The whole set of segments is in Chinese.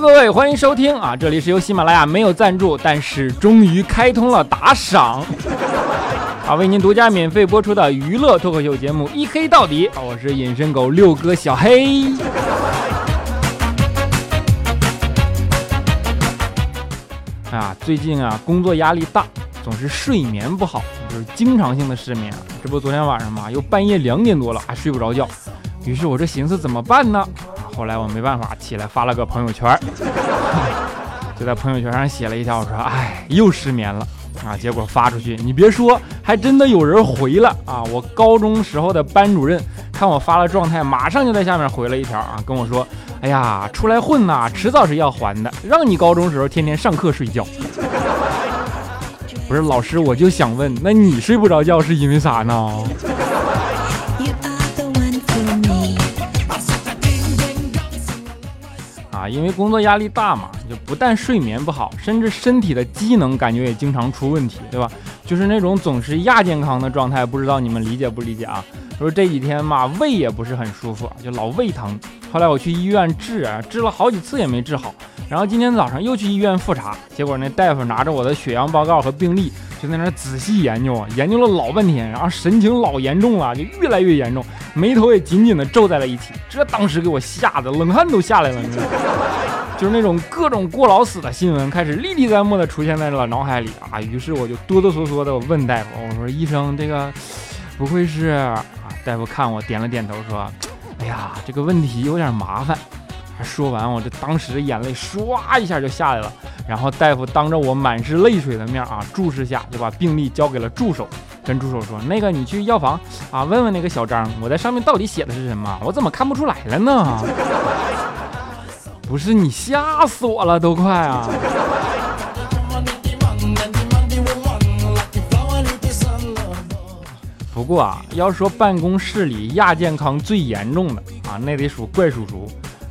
各位，欢迎收听啊！这里是由喜马拉雅没有赞助，但是终于开通了打赏 啊，为您独家免费播出的娱乐脱口秀节目《一黑到底》啊！我是隐身狗六哥小黑啊。最近啊，工作压力大，总是睡眠不好，就是经常性的失眠。这不昨天晚上嘛，又半夜两点多了，还睡不着觉。于是我这寻思怎么办呢？后来我没办法，起来发了个朋友圈，就在朋友圈上写了一条，我说：“哎，又失眠了啊！”结果发出去，你别说，还真的有人回了啊！我高中时候的班主任看我发了状态，马上就在下面回了一条啊，跟我说：“哎呀，出来混呐，迟早是要还的，让你高中时候天天上课睡觉。”不是老师，我就想问，那你睡不着觉是因为啥呢？因为工作压力大嘛，就不但睡眠不好，甚至身体的机能感觉也经常出问题，对吧？就是那种总是亚健康的状态，不知道你们理解不理解啊？说这几天嘛，胃也不是很舒服，就老胃疼。后来我去医院治啊，治了好几次也没治好。然后今天早上又去医院复查，结果那大夫拿着我的血样报告和病历，就在那仔细研究啊，研究了老半天，然后神情老严重了，就越来越严重，眉头也紧紧的皱在了一起。这当时给我吓得冷汗都下来了，你知道吗？就是那种各种过劳死的新闻开始历历在目的出现在了脑海里啊。于是我就哆哆嗦嗦的问大夫，我说医生，这个不会是啊？大夫看我点了点头，说，哎呀，这个问题有点麻烦。说完，我这当时眼泪唰一下就下来了。然后大夫当着我满是泪水的面啊，注视下就把病历交给了助手，跟助手说：“那个你去药房啊，问问那个小张，我在上面到底写的是什么？我怎么看不出来了呢？” 不是你吓死我了，都快啊！不过啊，要说办公室里亚健康最严重的啊，那得数怪叔叔。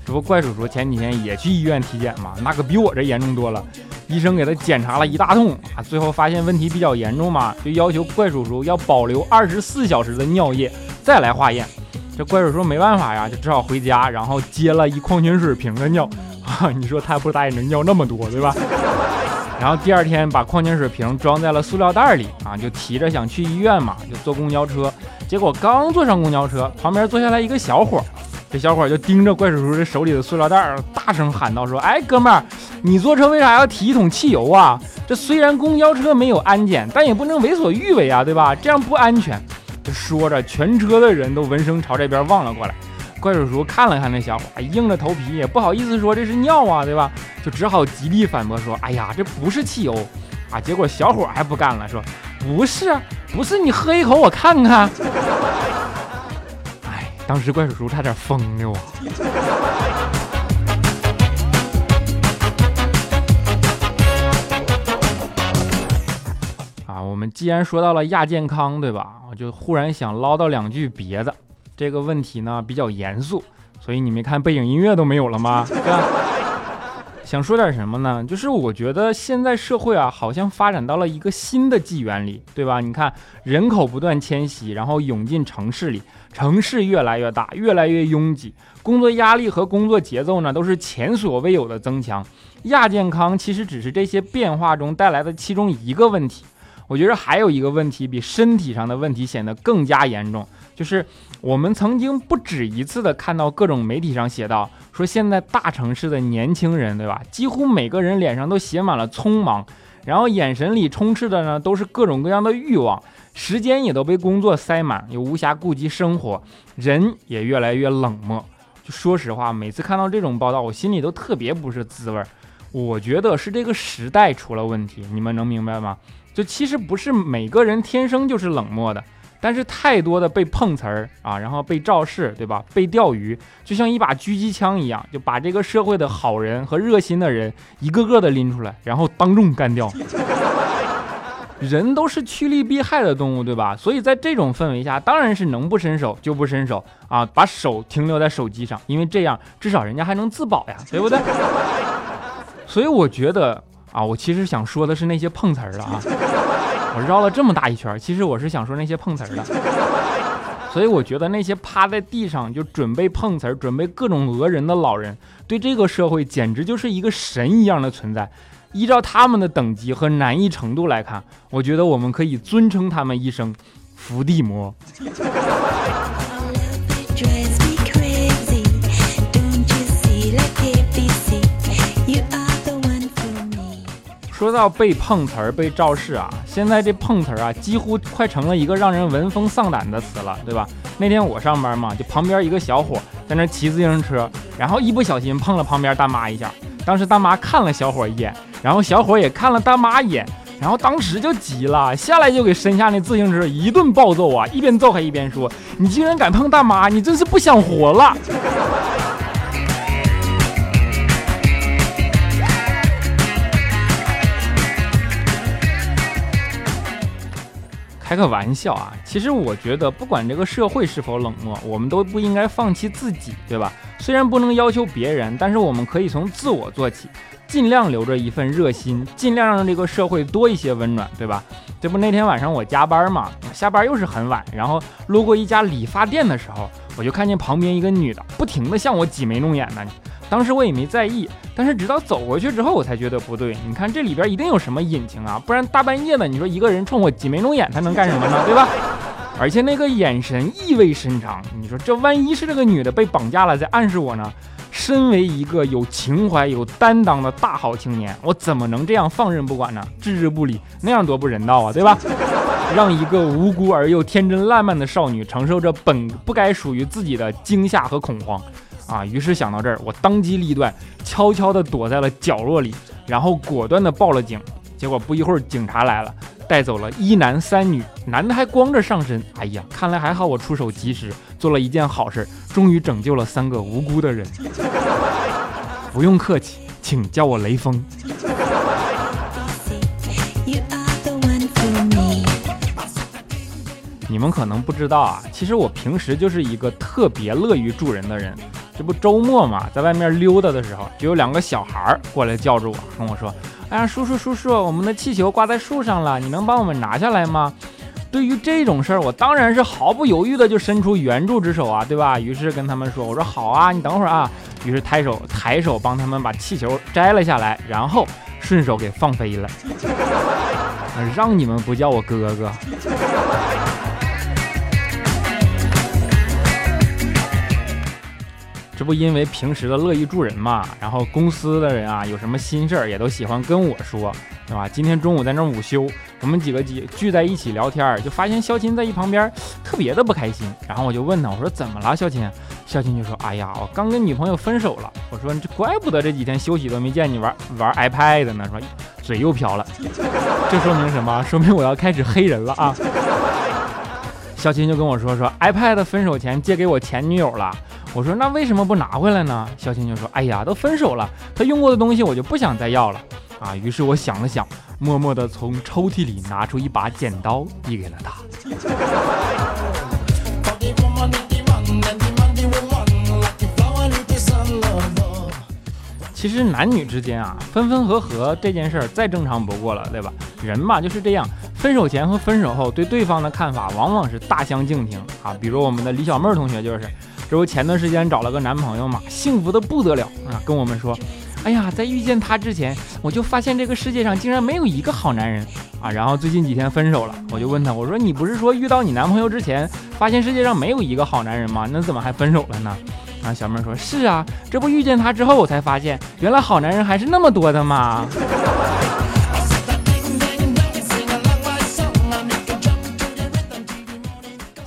这不怪叔叔前几天也去医院体检嘛，那可比我这严重多了。医生给他检查了一大通啊，最后发现问题比较严重嘛，就要求怪叔叔要保留二十四小时的尿液再来化验。这怪叔叔没办法呀，就只好回家，然后接了一矿泉水瓶的尿啊。你说他不答应能尿那么多，对吧？然后第二天把矿泉水瓶装在了塑料袋里啊，就提着想去医院嘛，就坐公交车。结果刚坐上公交车，旁边坐下来一个小伙。这小伙就盯着怪叔叔这手里的塑料袋儿，大声喊道：“说，哎，哥们儿，你坐车为啥要提一桶汽油啊？这虽然公交车没有安检，但也不能为所欲为啊，对吧？这样不安全。”就说着，全车的人都闻声朝这边望了过来。怪叔叔看了看那小伙，硬着头皮也不好意思说这是尿啊，对吧？就只好极力反驳说：“哎呀，这不是汽油啊！”结果小伙还不干了，说：“不是，不是，你喝一口我看看。”当时怪叔叔差点疯了啊！我们既然说到了亚健康，对吧？我就忽然想唠叨两句别的。这个问题呢比较严肃，所以你没看背景音乐都没有了吗？对吧？想说点什么呢？就是我觉得现在社会啊，好像发展到了一个新的纪元里，对吧？你看人口不断迁徙，然后涌进城市里。城市越来越大，越来越拥挤，工作压力和工作节奏呢都是前所未有的增强。亚健康其实只是这些变化中带来的其中一个问题。我觉得还有一个问题比身体上的问题显得更加严重，就是我们曾经不止一次的看到各种媒体上写到，说现在大城市的年轻人，对吧？几乎每个人脸上都写满了匆忙，然后眼神里充斥的呢都是各种各样的欲望。时间也都被工作塞满，也无暇顾及生活，人也越来越冷漠。就说实话，每次看到这种报道，我心里都特别不是滋味儿。我觉得是这个时代出了问题，你们能明白吗？就其实不是每个人天生就是冷漠的，但是太多的被碰瓷儿啊，然后被肇事，对吧？被钓鱼，就像一把狙击枪一样，就把这个社会的好人和热心的人一个个的拎出来，然后当众干掉。人都是趋利避害的动物，对吧？所以在这种氛围下，当然是能不伸手就不伸手啊，把手停留在手机上，因为这样至少人家还能自保呀，对不对？所以我觉得啊，我其实想说的是那些碰瓷儿的啊，我绕了这么大一圈，其实我是想说那些碰瓷儿的。所以我觉得那些趴在地上就准备碰瓷儿、准备各种讹人的老人，对这个社会简直就是一个神一样的存在。依照他们的等级和难易程度来看，我觉得我们可以尊称他们一声“伏地魔”。说到被碰瓷儿、被肇事啊，现在这碰瓷儿啊，几乎快成了一个让人闻风丧胆的词了，对吧？那天我上班嘛，就旁边一个小伙在那骑自行车，然后一不小心碰了旁边大妈一下，当时大妈看了小伙一眼，然后小伙也看了大妈一眼，然后当时就急了，下来就给身下那自行车一顿暴揍啊，一边揍还一边说：“你竟然敢碰大妈，你真是不想活了！”开个玩笑啊！其实我觉得，不管这个社会是否冷漠，我们都不应该放弃自己，对吧？虽然不能要求别人，但是我们可以从自我做起，尽量留着一份热心，尽量让这个社会多一些温暖，对吧？这不那天晚上我加班嘛，下班又是很晚，然后路过一家理发店的时候，我就看见旁边一个女的不停的向我挤眉弄眼的。当时我也没在意，但是直到走过去之后，我才觉得不对。你看这里边一定有什么隐情啊，不然大半夜的，你说一个人冲我挤眉弄眼，他能干什么呢？对吧？而且那个眼神意味深长，你说这万一是这个女的被绑架了，在暗示我呢？身为一个有情怀、有担当的大好青年，我怎么能这样放任不管呢？置之不理，那样多不人道啊，对吧？让一个无辜而又天真烂漫的少女承受着本不该属于自己的惊吓和恐慌。啊！于是想到这儿，我当机立断，悄悄地躲在了角落里，然后果断地报了警。结果不一会儿，警察来了，带走了一男三女，男的还光着上身。哎呀，看来还好我出手及时，做了一件好事，终于拯救了三个无辜的人。不用客气，请叫我雷锋。你们可能不知道啊，其实我平时就是一个特别乐于助人的人。这不周末嘛，在外面溜达的时候，就有两个小孩儿过来叫住我，跟我说：“哎呀，叔叔叔叔，我们的气球挂在树上了，你能帮我们拿下来吗？”对于这种事儿，我当然是毫不犹豫的就伸出援助之手啊，对吧？于是跟他们说：“我说好啊，你等会儿啊。”于是抬手抬手帮他们把气球摘了下来，然后顺手给放飞了。让你们不叫我哥哥。这不因为平时的乐意助人嘛，然后公司的人啊有什么心事儿也都喜欢跟我说，对吧？今天中午在那午休，我们几个几聚在一起聊天，就发现肖琴在一旁边特别的不开心，然后我就问他，我说怎么了，肖琴？肖琴就说，哎呀，我刚跟女朋友分手了。我说这怪不得这几天休息都没见你玩玩 iPad 呢，说嘴又瓢了，这说明什么？说明我要开始黑人了啊！肖琴就跟我说，说 iPad 分手前借给我前女友了。我说那为什么不拿回来呢？肖青就说：“哎呀，都分手了，他用过的东西我就不想再要了啊。”于是我想了想，默默地从抽屉里拿出一把剪刀，递给了他。其实男女之间啊，分分合合这件事儿再正常不过了，对吧？人嘛就是这样，分手前和分手后对对方的看法往往是大相径庭啊。比如我们的李小妹同学就是。这不前段时间找了个男朋友嘛，幸福的不得了啊！跟我们说，哎呀，在遇见他之前，我就发现这个世界上竟然没有一个好男人啊！然后最近几天分手了，我就问他，我说你不是说遇到你男朋友之前，发现世界上没有一个好男人吗？那怎么还分手了呢？啊，小妹说，是啊，这不遇见他之后，我才发现原来好男人还是那么多的嘛。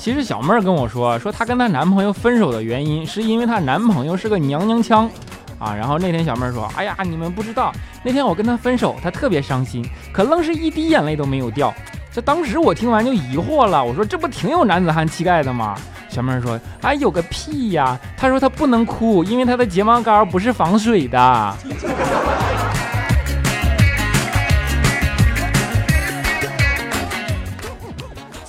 其实小妹儿跟我说，说她跟她男朋友分手的原因是因为她男朋友是个娘娘腔，啊，然后那天小妹儿说，哎呀，你们不知道，那天我跟他分手，他特别伤心，可愣是一滴眼泪都没有掉。这当时我听完就疑惑了，我说这不挺有男子汉气概的吗？小妹儿说，哎，有个屁呀！她说她不能哭，因为她的睫毛膏不是防水的。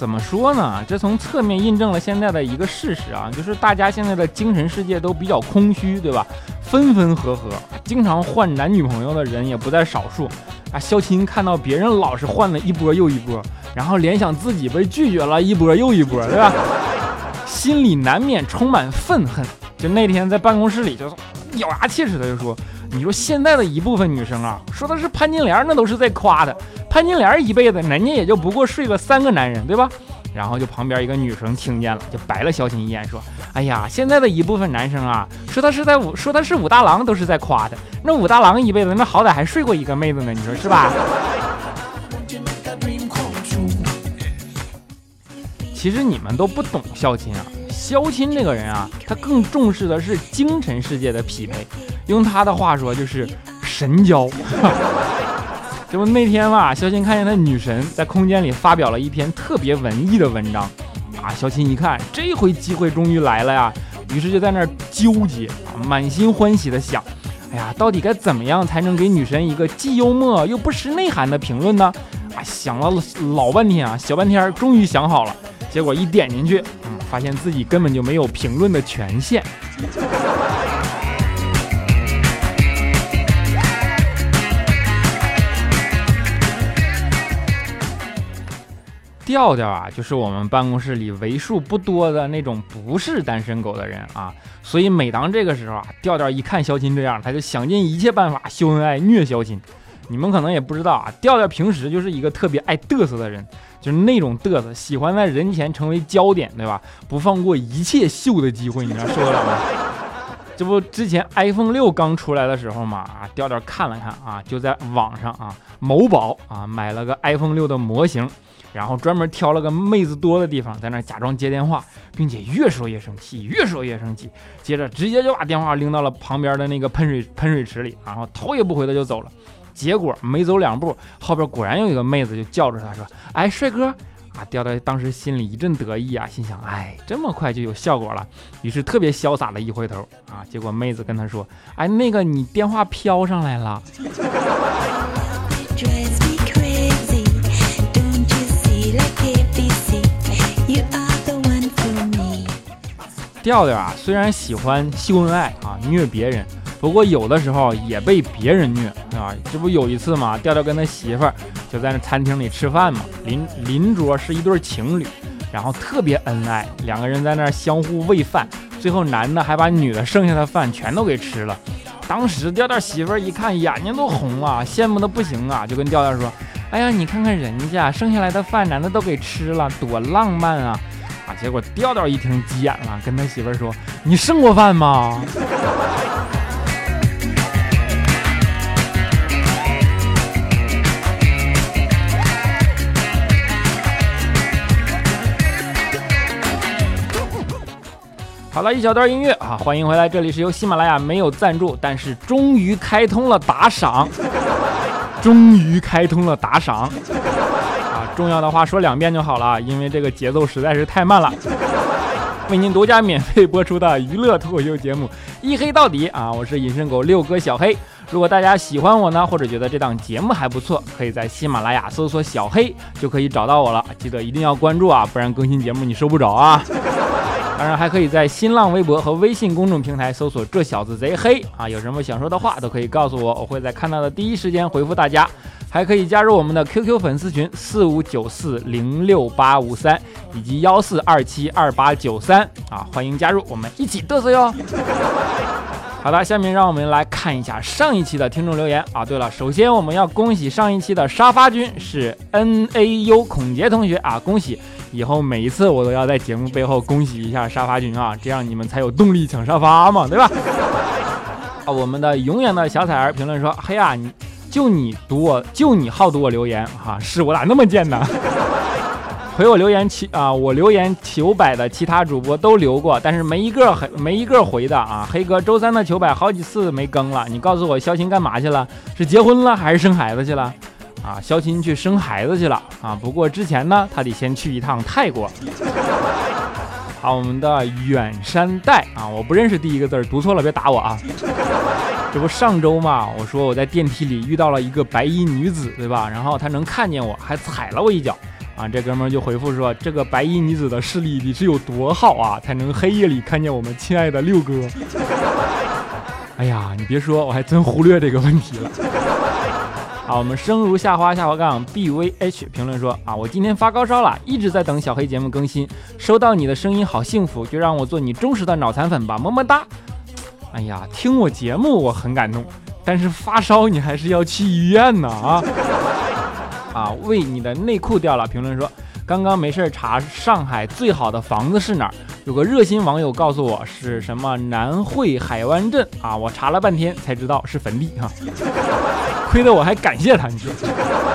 怎么说呢？这从侧面印证了现在的一个事实啊，就是大家现在的精神世界都比较空虚，对吧？分分合合，经常换男女朋友的人也不在少数啊。肖钦看到别人老是换了一波又一波，然后联想自己被拒绝了一波又一波，对吧？心里难免充满愤恨。就那天在办公室里，就咬牙切齿的就说：“你说现在的一部分女生啊，说的是潘金莲，那都是在夸她。潘金莲一辈子，人家也就不过睡了三个男人，对吧？”然后就旁边一个女生听见了，就白了小琴一眼，说：“哎呀，现在的一部分男生啊，说他是在武，说他是武大郎，都是在夸他。那武大郎一辈子，那好歹还睡过一个妹子呢，你说是吧？” 其实你们都不懂肖钦啊，肖钦这个人啊，他更重视的是精神世界的匹配，用他的话说就是神交。这不那天嘛，肖钦看见他女神在空间里发表了一篇特别文艺的文章，啊，肖钦一看这回机会终于来了呀，于是就在那儿纠结啊，满心欢喜的想，哎呀，到底该怎么样才能给女神一个既幽默又不失内涵的评论呢？啊，想了老半天啊，小半天终于想好了，结果一点进去，发现自己根本就没有评论的权限。调调啊，就是我们办公室里为数不多的那种不是单身狗的人啊，所以每当这个时候啊，调调一看肖钦这样，他就想尽一切办法秀恩爱虐肖钦。你们可能也不知道啊，调调平时就是一个特别爱嘚瑟的人，就是那种嘚瑟，喜欢在人前成为焦点，对吧？不放过一切秀的机会，你说受得了吗？这不之前 iPhone 六刚出来的时候嘛，啊，调调看了看啊，就在网上啊，某宝啊买了个 iPhone 六的模型。然后专门挑了个妹子多的地方，在那假装接电话，并且越说越生气，越说越生气。接着直接就把电话拎到了旁边的那个喷水喷水池里，然后头也不回的就走了。结果没走两步，后边果然有一个妹子就叫着他说：“哎，帅哥！”啊，调调当时心里一阵得意啊，心想：“哎，这么快就有效果了。”于是特别潇洒的一回头啊，结果妹子跟他说：“哎，那个你电话飘上来了。”调调啊，虽然喜欢秀恩爱啊，虐别人，不过有的时候也被别人虐啊。这不有一次嘛，调调跟他媳妇儿就在那餐厅里吃饭嘛，邻邻桌是一对情侣，然后特别恩爱，两个人在那相互喂饭，最后男的还把女的剩下的饭全都给吃了。当时调调媳妇儿一看，眼睛都红了，羡慕的不行啊，就跟调调说：“哎呀，你看看人家剩下来的饭，男的都给吃了，多浪漫啊！”结果调调一听急眼了，跟他媳妇儿说：“你剩过饭吗？” 好了一小段音乐啊，欢迎回来，这里是由喜马拉雅没有赞助，但是终于开通了打赏，终于开通了打赏啊。重要的话说两遍就好了，因为这个节奏实在是太慢了。为您独家免费播出的娱乐脱口秀节目《一黑到底》啊，我是隐身狗六哥小黑。如果大家喜欢我呢，或者觉得这档节目还不错，可以在喜马拉雅搜索“小黑”就可以找到我了。记得一定要关注啊，不然更新节目你收不着啊。当然还可以在新浪微博和微信公众平台搜索“这小子贼黑”啊，有什么想说的话都可以告诉我，我会在看到的第一时间回复大家。还可以加入我们的 QQ 粉丝群四五九四零六八五三以及幺四二七二八九三啊，欢迎加入，我们一起嘚瑟哟。好的，下面让我们来看一下上一期的听众留言啊。对了，首先我们要恭喜上一期的沙发君是 NAU 孔杰同学啊，恭喜！以后每一次我都要在节目背后恭喜一下沙发君啊，这样你们才有动力抢沙发嘛，对吧？啊，我们的永远的小彩儿评论说：嘿呀，你。就你读我，就你好读我留言哈，是我咋那么贱呢？回我留言其啊，我留言求百的其他主播都留过，但是没一个回，没一个回的啊。黑哥周三的求百好几次没更了，你告诉我肖琴干嘛去了？是结婚了还是生孩子去了？啊，肖琴去生孩子去了啊。不过之前呢，他得先去一趟泰国。好，我们的远山黛啊，我不认识第一个字，读错了别打我啊。这不上周嘛，我说我在电梯里遇到了一个白衣女子，对吧？然后她能看见我，还踩了我一脚，啊，这哥们就回复说，这个白衣女子的视力你是有多好啊，才能黑夜里看见我们亲爱的六哥？哎呀，你别说，我还真忽略这个问题了。好，我们生如夏花下滑杠 b v h 评论说啊，我今天发高烧了，一直在等小黑节目更新，收到你的声音好幸福，就让我做你忠实的脑残粉吧，么么哒。哎呀，听我节目我很感动，但是发烧你还是要去医院呢啊啊！为你的内裤掉了，评论说刚刚没事查上海最好的房子是哪儿，有个热心网友告诉我是什么南汇海湾镇啊，我查了半天才知道是坟地哈。亏得我还感谢他，你说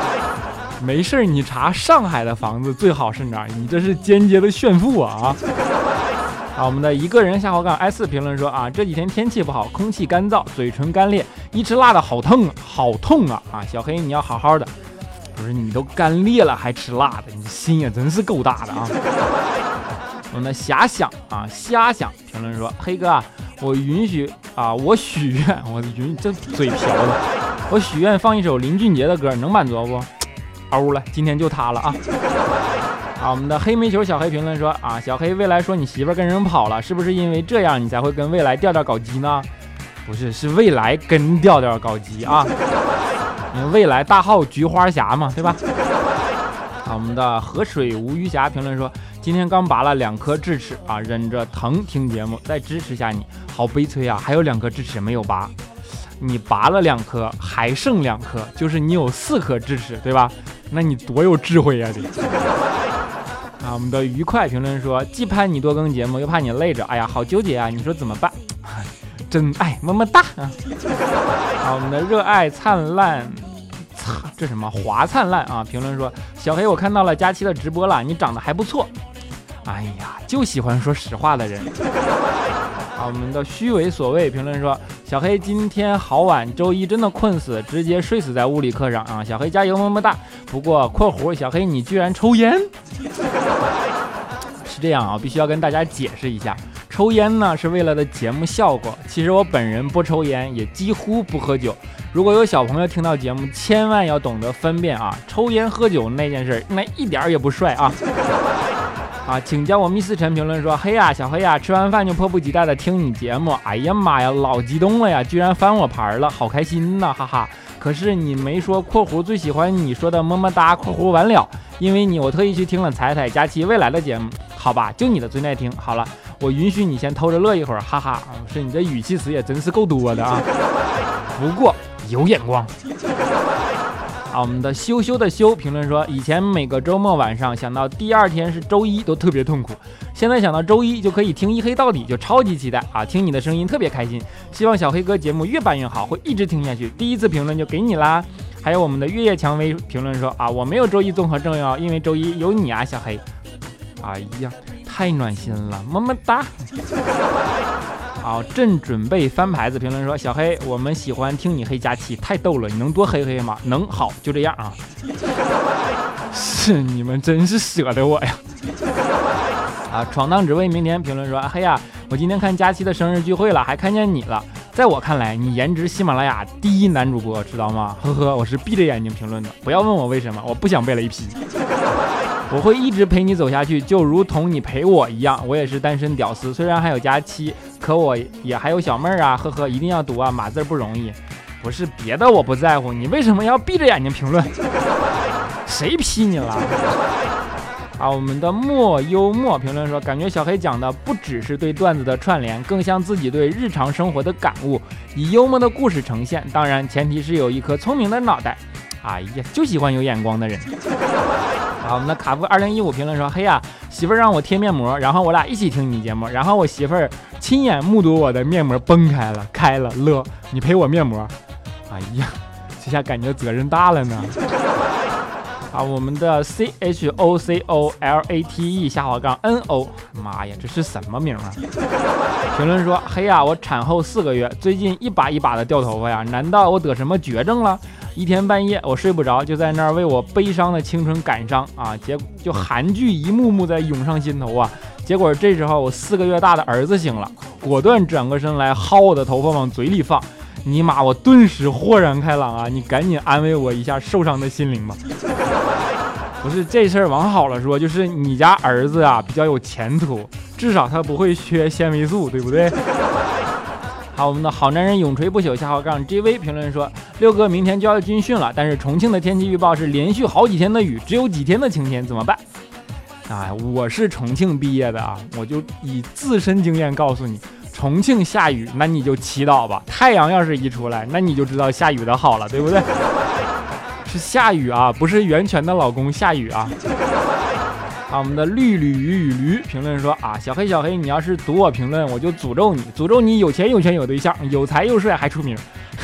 没事你查上海的房子最好是哪儿？你这是间接的炫富啊啊！我们的一个人下滑杠 S 评论说啊，这几天天气不好，空气干燥，嘴唇干裂，一吃辣的好痛，好痛啊啊！小黑你要好好的，不是你都干裂了还吃辣的，你心也真是够大的啊！我们的遐想啊，瞎想评论说，黑哥啊，我允许啊，我许愿，我允这嘴瓢的。我许愿放一首林俊杰的歌，能满足不？欧了，今天就他了啊！啊，我们的黑煤球小黑评论说啊，小黑未来说你媳妇跟人跑了，是不是因为这样你才会跟未来调调搞基呢？不是，是未来跟调调搞基啊！你未来大号菊花侠嘛，对吧？啊，我们的河水无鱼侠评论说，今天刚拔了两颗智齿啊，忍着疼听节目，再支持下你，好悲催啊！还有两颗智齿没有拔。你拔了两颗，还剩两颗，就是你有四颗智齿，对吧？那你多有智慧呀！得啊，我们的愉快评论说，既盼你多更节目，又怕你累着，哎呀，好纠结啊！你说怎么办？真爱，么么哒啊！我们的热爱灿烂，这什么华灿烂啊？评论说，小黑，我看到了佳期的直播了，你长得还不错。哎呀，就喜欢说实话的人。啊，我们的虚伪所谓评论说。小黑今天好晚，周一真的困死，直接睡死在物理课上啊！小黑加油，么么哒。不过（括弧）小黑你居然抽烟？是这样啊，必须要跟大家解释一下，抽烟呢是为了的节目效果。其实我本人不抽烟，也几乎不喝酒。如果有小朋友听到节目，千万要懂得分辨啊，抽烟喝酒那件事，那一点也不帅啊。啊，请叫我密斯晨评论说：“嘿呀，小黑呀，吃完饭就迫不及待的听你节目。哎呀妈呀，老激动了呀，居然翻我牌了，好开心呐，哈哈。可是你没说（括弧最喜欢你说的么么哒）（括弧完了），因为你我特意去听了彩彩佳期未来的节目，好吧，就你的最耐听。好了，我允许你先偷着乐一会儿，哈哈。是你这语气词也真是够多的啊，不过有眼光。”啊，我们的羞羞的羞评论说，以前每个周末晚上想到第二天是周一都特别痛苦，现在想到周一就可以听一黑到底，就超级期待啊！听你的声音特别开心，希望小黑哥节目越办越好，会一直听下去。第一次评论就给你啦。还有我们的月夜蔷薇评论说啊，我没有周一综合症哟，因为周一有你啊，小黑。哎呀，太暖心了，么么哒。好，正准备翻牌子。评论说：“小黑，我们喜欢听你黑加七，太逗了，你能多黑黑吗？能，好，就这样啊。是你们真是舍得我呀。啊，闯荡只为明天。评论说：嘿呀，我今天看佳期的生日聚会了，还看见你了。在我看来，你颜值喜马拉雅第一男主播，知道吗？呵呵，我是闭着眼睛评论的，不要问我为什么，我不想被雷劈。”我会一直陪你走下去，就如同你陪我一样。我也是单身屌丝，虽然还有佳期，可我也还有小妹儿啊，呵呵，一定要读啊，码字不容易。不是别的，我不在乎，你为什么要闭着眼睛评论？谁批你了？啊，我们的莫幽默评论说，感觉小黑讲的不只是对段子的串联，更像自己对日常生活的感悟，以幽默的故事呈现。当然，前提是有一颗聪明的脑袋。哎呀，就喜欢有眼光的人。好，我们的卡夫二零一五评论说：“嘿呀，媳妇儿让我贴面膜，然后我俩一起听你节目，然后我媳妇儿亲眼目睹我的面膜崩开了，开了，乐，你赔我面膜。哎呀，这下感觉责任大了呢。啊，我们的 C H O C O L A T E 下滑杠 N O，妈呀，这是什么名啊？评论说：嘿呀，我产后四个月，最近一把一把的掉头发呀，难道我得什么绝症了？一天半夜我睡不着，就在那儿为我悲伤的青春感伤啊！结果就韩剧一幕幕在涌上心头啊！结果这时候我四个月大的儿子醒了，果断转过身来薅我的头发往嘴里放，尼玛！我顿时豁然开朗啊！你赶紧安慰我一下受伤的心灵吧。不是这事儿往好了说，就是你家儿子啊比较有前途，至少他不会缺纤维素，对不对？好，我们的好男人永垂不朽下号杠 JV 评论说，六哥明天就要军训了，但是重庆的天气预报是连续好几天的雨，只有几天的晴天，怎么办？哎，我是重庆毕业的啊，我就以自身经验告诉你，重庆下雨，那你就祈祷吧。太阳要是一出来，那你就知道下雨的好了，对不对？是下雨啊，不是袁泉的老公下雨啊。啊，我们的绿鲤鱼与驴评论说啊，小黑小黑，你要是读我评论，我就诅咒你，诅咒你有钱有权有对象，有才又帅还出名，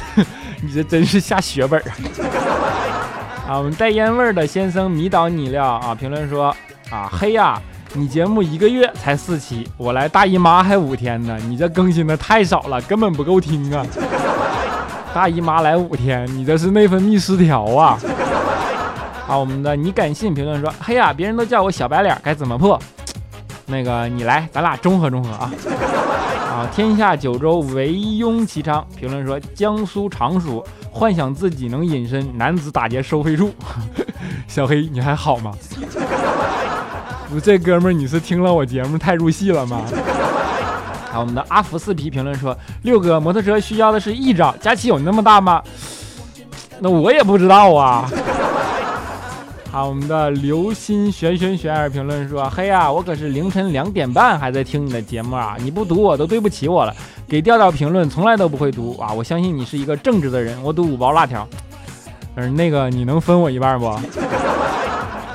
你这真是下血本啊！啊，我们带烟味儿的先生迷倒你了啊！评论说啊，黑呀，你节目一个月才四期，我来大姨妈还五天呢，你这更新的太少了，根本不够听啊！大姨妈来五天，你这是内分泌失调啊！好，我们的你敢信评论说，嘿呀，别人都叫我小白脸，该怎么破？那个你来，咱俩中和中和啊！啊，天下九州唯庸其昌评论说，江苏常熟幻想自己能隐身男子打劫收费处。小黑你还好吗？不，这哥们儿你是听了我节目太入戏了吗？好，我们的阿福四皮评论说，六哥摩托车需要的是一张，假期有那么大吗？那我也不知道啊。好，我们的流心玄玄玄儿评论说：“嘿呀，我可是凌晨两点半还在听你的节目啊！你不读我都对不起我了。给调调评论从来都不会读啊！我相信你是一个正直的人。我读五包辣条。嗯，那个你能分我一半不？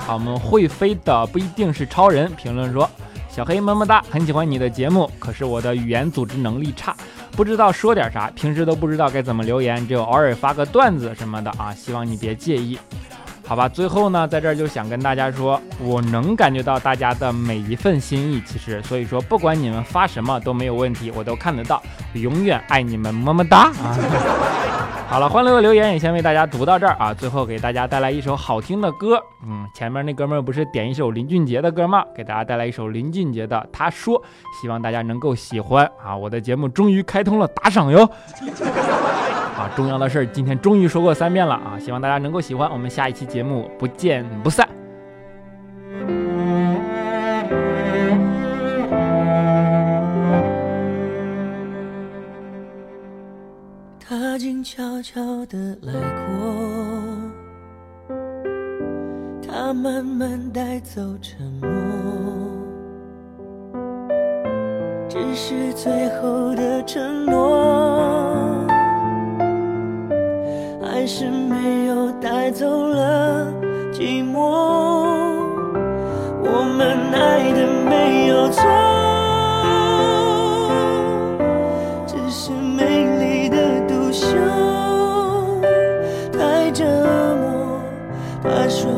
好，我们会飞的不一定是超人。评论说：小黑么么哒，很喜欢你的节目，可是我的语言组织能力差，不知道说点啥，平时都不知道该怎么留言，只有偶尔发个段子什么的啊！希望你别介意。”好吧，最后呢，在这儿就想跟大家说，我能感觉到大家的每一份心意，其实，所以说不管你们发什么都没有问题，我都看得到，永远爱你们，么么哒啊！好了，欢乐的留言也先为大家读到这儿啊，最后给大家带来一首好听的歌，嗯，前面那哥们儿不是点一首林俊杰的歌吗？给大家带来一首林俊杰的《他说》，希望大家能够喜欢啊！我的节目终于开通了打赏哟。啊，重要的事儿今天终于说过三遍了啊！希望大家能够喜欢，我们下一期节目不见不散。他静悄悄地来过，他慢慢带走沉默，只是最后的承诺。是没有带走了寂寞，我们爱的没有错，只是美丽的独秀太折磨。他说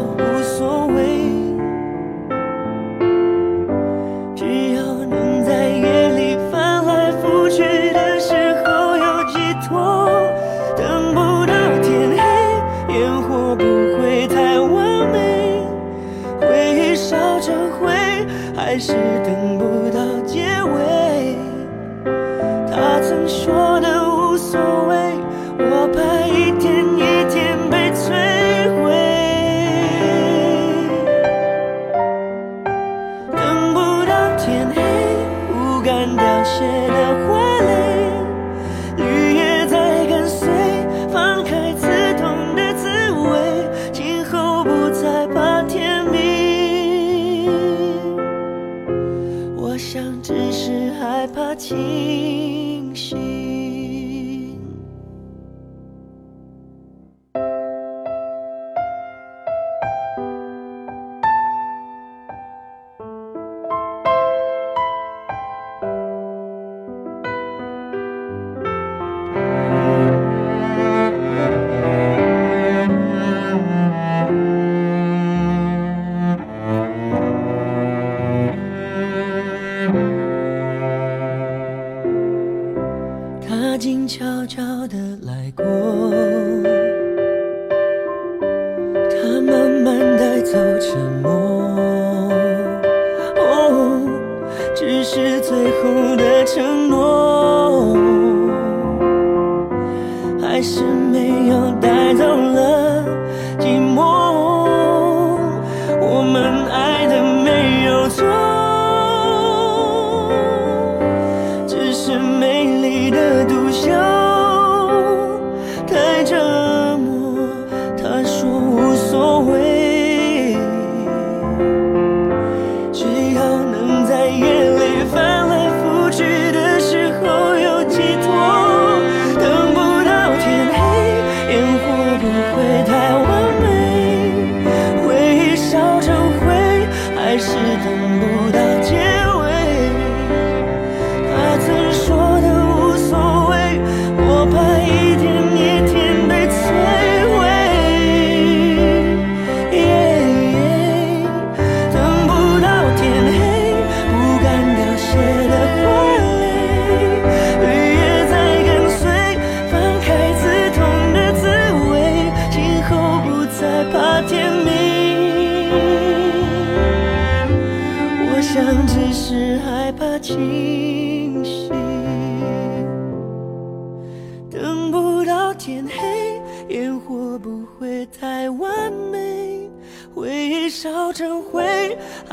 是我想只是害怕清醒。没有带走了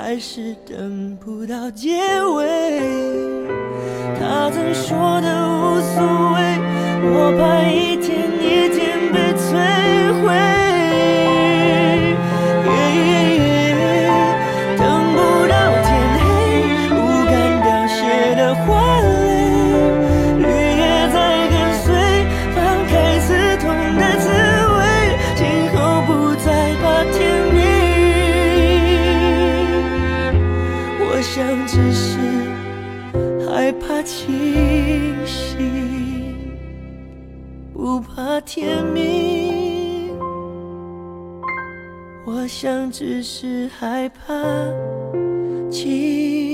还是等不到结尾，他曾说的无所谓，我怕一。害怕清醒不怕天明。我想只是害怕清